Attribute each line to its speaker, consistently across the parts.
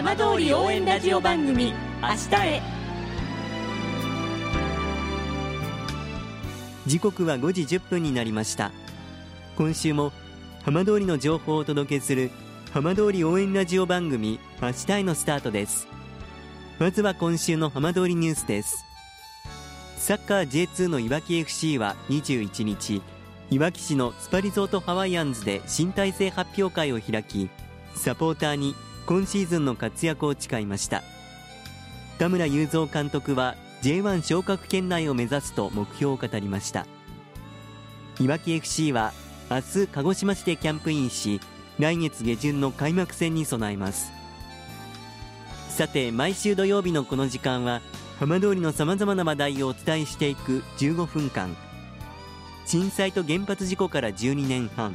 Speaker 1: 浜通り応援ラジオ番組明日へ。
Speaker 2: 時刻は5時1分になりました。今週も浜通りの情報をお届けする浜通り応援ラジオ番組明日へのスタートです。まずは今週の浜通りニュースです。サッカー J2 のいわき FC は21日いわき市のスパリゾートハワイアンズで新体制発表会を開きサポーターに今シーズンの活躍を誓いました。田村雄三監督は J1 昇格圏内を目指すと目標を語りました。いわき FC は明日鹿児島市でキャンプインし来月下旬の開幕戦に備えます。さて毎週土曜日のこの時間は浜通りのさまざまな話題をお伝えしていく15分間。震災と原発事故から12年半。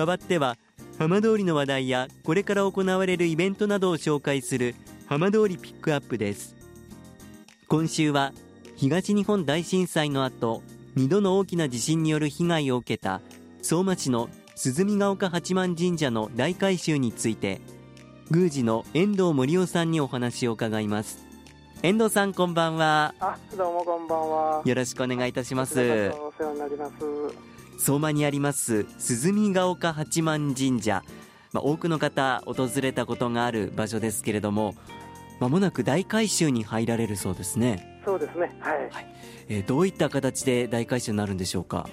Speaker 2: 代わっては浜通りの話題やこれから行われるイベントなどを紹介する浜通りピックアップです。今週は東日本大震災の後2度の大きな地震による被害を受けた相馬市の鈴見ヶ丘八幡神社の大改修について宮司の遠藤森夫さんにお話を伺います。遠藤さんこんばんは。
Speaker 3: あどうもこんばんは。
Speaker 2: よろしくお願いいたします。
Speaker 3: お世話になります
Speaker 2: 相馬にあります鈴見ヶ丘八幡神社、まあ、多くの方訪れたことがある場所ですけれどもまもなく大改修に入られるそうですね。
Speaker 3: そうですね。はい、
Speaker 2: はい。えー、どういった形で大改修になるんでしょうか？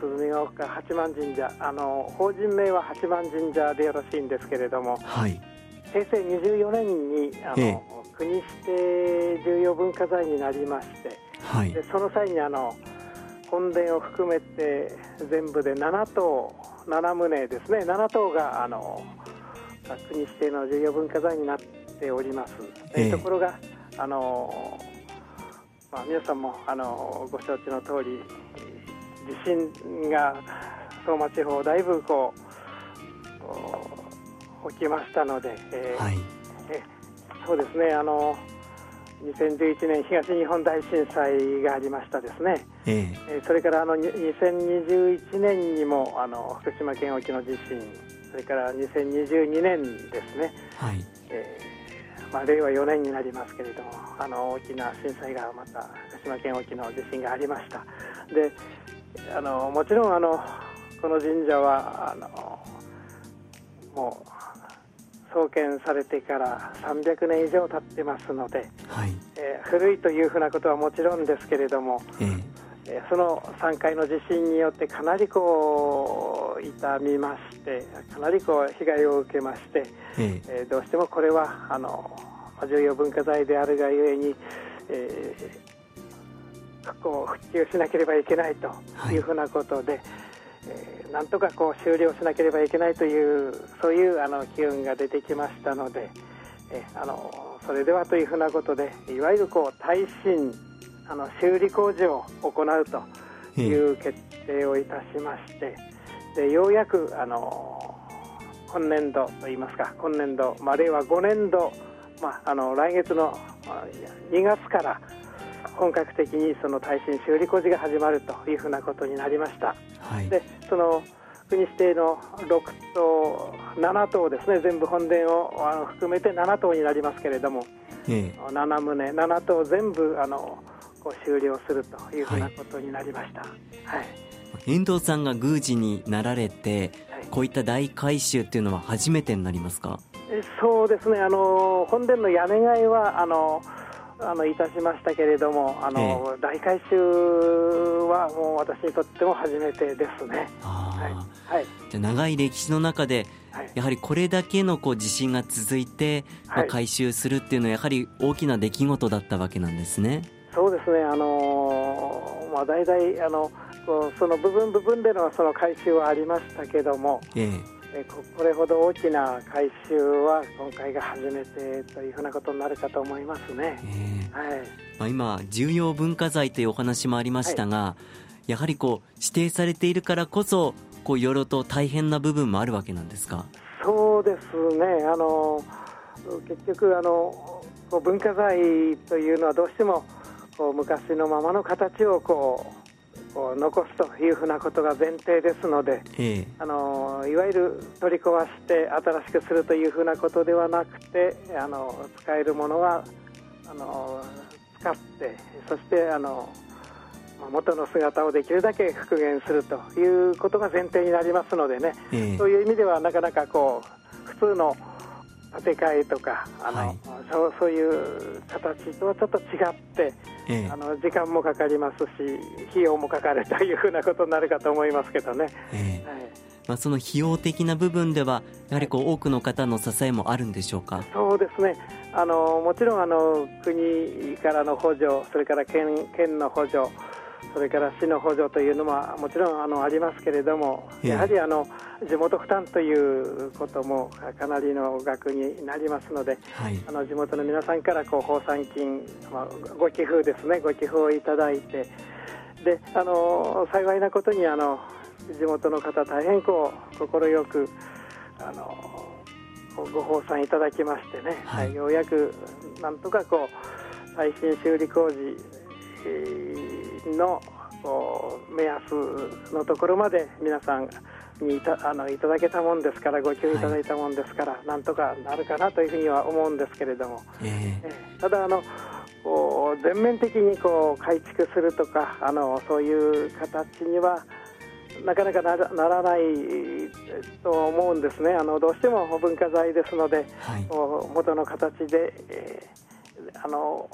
Speaker 3: 鈴見ヶ丘八幡神社。あの法人名は八幡神社でよろしいんですけれども、
Speaker 2: はい、
Speaker 3: 平成24年にあの、ええ、国指定重要文化財になりまして、
Speaker 2: はい、
Speaker 3: でその際にあの本殿を含めて全部で7棟7棟ですね。7棟があの国指定の重要文化財になっております、ええ。ところがあの、まあ、皆さんもあのご承知の通り地震が相馬地方だいぶこう起きましたので、
Speaker 2: えーはい、
Speaker 3: えそうですね。あの2011年東日本大震災がありましたですね、
Speaker 2: え
Speaker 3: え。ー、それからあの2021年にもあの福島県沖の地震それから2022年ですね、
Speaker 2: はい。
Speaker 3: えーまあ、令和4年になりますけれどもあの大きな震災がまた福島県沖の地震がありました。であのもちろんあのこの神社はあのもう創建されてから300年以上経ってますので、
Speaker 2: はい。
Speaker 3: えー、古いというふうなことはもちろんですけれども、
Speaker 2: えー、
Speaker 3: えー、その3回の地震によってかなりこう痛みましてかなりこう被害を受けまして、
Speaker 2: え
Speaker 3: え。ー、どうしてもこれはあの重要文化財であるがゆえに、えー、復興復旧しなければいけないというふうなことで。はい。えー、なんとかこう終了しなければいけないというそういうあの機運が出てきましたので、え、あのそれではというふうなことでいわゆるこう耐震あの修理工事を行うという決定をいたしまして、でようやくあの今年度といいますか今年度、まあ、令和5年度、まあ、あの来月の2月から本格的にその耐震修理工事が始まるというふうなことになりました。
Speaker 2: はい、
Speaker 3: でその国指定の6棟、7棟ですね、全部本殿をあの含めて7棟になりますけれども、
Speaker 2: ええ、
Speaker 3: 7棟、7棟全部あのこう終了するというふうなことになりました、はい、はい、
Speaker 2: 遠藤さんが宮司になられて、はい、こういった大改修っていうのは初めてになりますか？
Speaker 3: そうですね、あの本殿の屋根替えはあのあのいたしましたけれども、あの、ええ、大改修はもう私にとっても初めてですね。
Speaker 2: はい、はい、じゃ長い歴史の中で、はい、やはりこれだけのこう地震が続いて、まあ、改修するっていうのはやはり大きな出来事だったわけなんですね。
Speaker 3: そうですね。あのー、まあ大々あのその部分部分でのその改修はありましたけども、
Speaker 2: ええ
Speaker 3: えこれほど大きな改修は今回が初めてというふうなことになるかと思いますね、えー、はい。
Speaker 2: まあ、今、重要文化財というお話もありましたが、はい、やはりこう指定されているからこそこういろいろと大変な部分もあるわけなんですか？
Speaker 3: そうですね。あの結局あの文化財というのはどうしてもこう昔のままの形をこうこう残すというふうなことが前提ですので、ええ、あのいわゆる取り壊して新しくするというふうなことではなくてあの使えるものはあの使ってそしてあの元の姿をできるだけ復元するということが前提になりますのでね、えそういう意味ではなかなかこう普通の建て替えとかあの、はい、そうそういう形とはちょっと違って、ええ、あの時間もかかりますし費用もかかるというふうなことになるかと思いますけどね。え
Speaker 2: はい。まあ、その費用的な部分ではやはりこう多くの方の支えもあるんでしょうか？
Speaker 3: そうですね。あのもちろんあの国からの補助それから県県の補助それから市の補助というのももちろんあのありますけれども、やはりあの地元負担ということもかなりの額になりますので、はい、あの地元の皆さんからこう放産金、まあ、ご寄付ですね、ご寄付をいただいて、であの幸いなことにあの地元の方、大変こう快くあのご放産いただきましてね、はい、ようやくなんとかこう耐震修理工事の目安のところまで皆さんにいたあのいただけたもんですからご協力いただいたもんですから、はい、なんとかなるかなというふうには思うんですけれども、えー、ただあの全面的にこう改築するとかあのそういう形にはなかなかならないと思うんですね。あのどうしても文化財ですので、はい、元の形で、えー、あの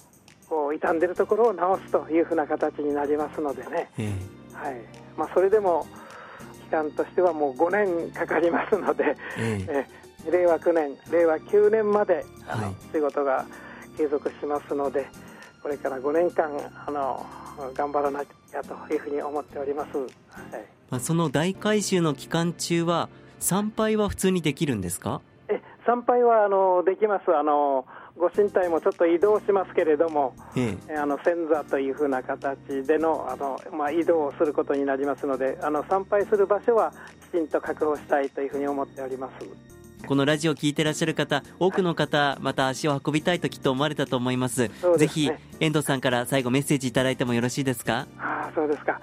Speaker 3: こう傷んでるところを直すというふうな形になりますのでね、えー、はい。まあ、それでも期間としてはもう5年かかりますので、えー、えー、令和9年、令和9年まであの、はい、仕事が継続しますので、これから5年間あの頑張らなきゃというふうに思っております、はい。
Speaker 2: まあ、その大改修の期間中は、参拝は普通にできるんですか？
Speaker 3: え参拝はあのできます。あのご神体もちょっと移動しますけれども、ええ、あの先座というふうな形でのあの、まあ、移動をすることになりますのであの参拝する場所はきちんと確保したいというふうに思っております。
Speaker 2: このラジオを聞いてらっしゃる方多くの方、また足を運びたいときっと思われたと思います、ね、ぜひ遠藤さんから最後メッセージいただいてもよろしいですか？
Speaker 3: あそうですか。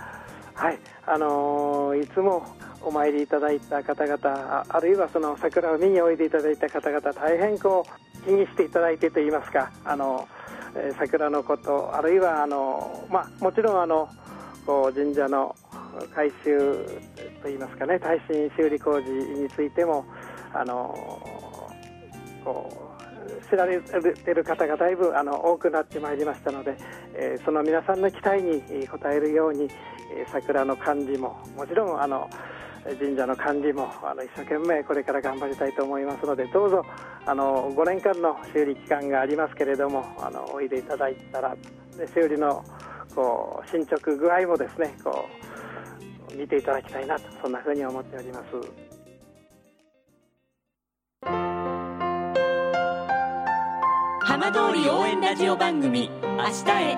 Speaker 3: はい。あのー、いつもお参りいただいた方々あるいはその桜を見においでいただいた方々大変こう気にしていただいてといいますかあの、えー、桜のことあるいはあの、まあ、もちろんあのこう神社の改修といいますかね耐震修理工事についてもあのこう知られてる方がだいぶあの多くなってまいりましたので、えー、その皆さんの期待に応えるように、えー、桜の管理ももちろんあの神社の管理もあの一生懸命これから頑張りたいと思いますのでどうぞあの5年間の修理期間がありますけれどもあのおいでいただいたらで修理のこう進捗具合もですねこう見ていただきたいなとそんなふうに思っております。
Speaker 1: 浜通り応援ラジオ番組「明日へ」